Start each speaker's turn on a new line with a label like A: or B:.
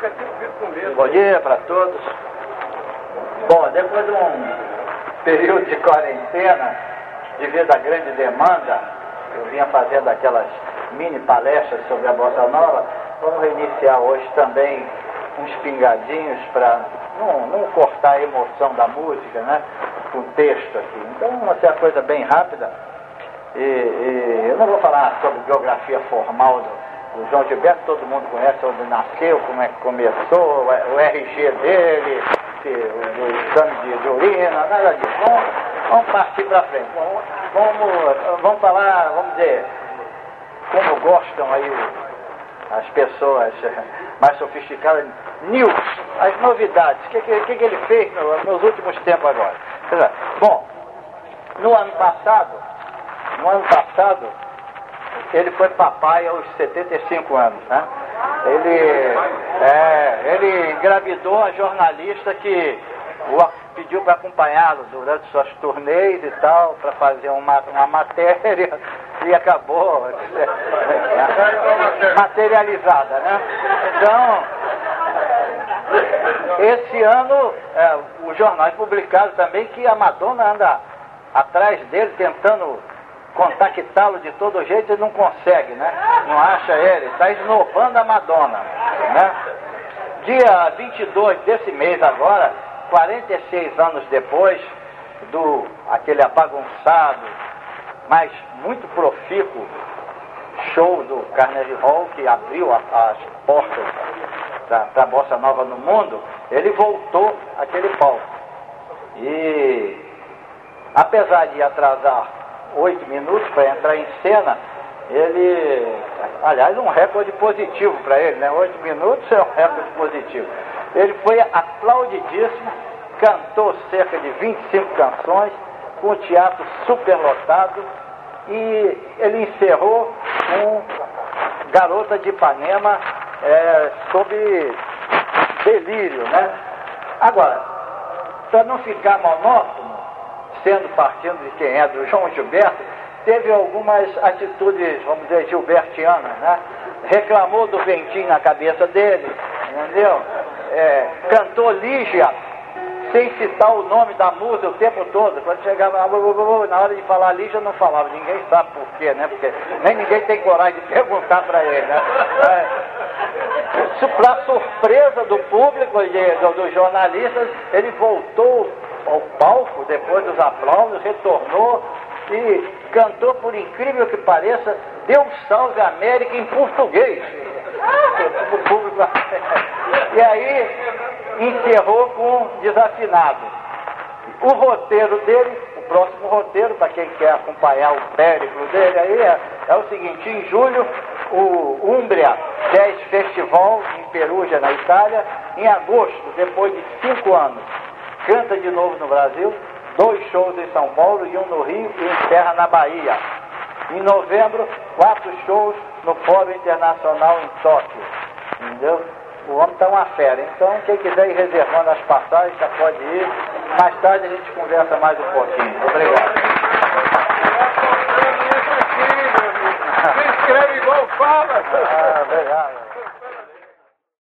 A: nunca visto com medo.
B: Bom dia para todos. Bom, depois de um período de quarentena, devido à grande demanda, eu vinha fazendo aquelas mini palestras sobre a Bossa Nova, vamos reiniciar hoje também uns pingadinhos para não, não, cortar a emoção da música, né? Com texto aqui. Então, vai ser uma coisa bem rápida. E, e eu não vou falar sobre biografia formal do, do João Gilberto, todo mundo conhece onde nasceu, como é que começou, o RG dele, o exame de, de urina, nada disso. Vamos, vamos partir para frente. Vamos, vamos falar, vamos dizer, como gostam aí as pessoas mais sofisticadas, news, as novidades, o que, que, que, ele fez nos últimos tempos agora. Bom, no ano passado, no ano passado, ele foi papai aos 75 anos, né? Ele, é, ele engravidou a jornalista que o pediu para acompanhá-lo durante suas turnês e tal, para fazer uma, uma matéria e acabou materializada, né? Então, esse ano é, os jornais publicaram também que a Madonna anda atrás dele tentando contactá-lo de todo jeito e não consegue, né? Não acha ele, está esnobando a Madonna, né? Dia 22 desse mês agora, 46 anos depois do aquele abagunçado, mas muito profícuo show do Carnegie Hall que abriu a, as portas da, da Bossa Nova no mundo, ele voltou aquele palco. E apesar de atrasar oito minutos para entrar em cena, ele, aliás, um recorde positivo para ele, né? Oito minutos é um recorde positivo. Ele foi aplaudidíssimo, cantou cerca de 25 canções, com o teatro superlotado, e ele encerrou com Garota de Ipanema é, sob delírio, né? Agora, para não ficar monótono, sendo partindo de quem é do João Gilberto, teve algumas atitudes, vamos dizer, gilbertianas, né? Reclamou do ventinho na cabeça dele, entendeu? É, cantou Lígia sem citar o nome da música o tempo todo. Quando chegava na hora de falar Lígia, não falava. Ninguém sabe por quê, né? Porque nem ninguém tem coragem de perguntar para ele, né? É. Para surpresa do público e dos jornalistas, ele voltou ao palco depois dos aplausos, retornou e cantou, por incrível que pareça, Deus salve a América em português. E aí encerrou com desafinado. O roteiro dele, o próximo roteiro, para quem quer acompanhar o périplo dele aí, é, é o seguinte, em julho, o Umbria Jazz Festival em Perugia, na Itália, em agosto, depois de cinco anos, canta de novo no Brasil, dois shows em São Paulo e um no Rio e encerra na Bahia. Em novembro, quatro shows no Fórum Internacional em Tóquio. Entendeu? O homem está uma fera. Então, quem quiser ir reservando as passagens, já pode ir. Mais tarde a gente conversa mais um pouquinho. Obrigado.
A: Se inscreve igual fala.
B: Ah, obrigado.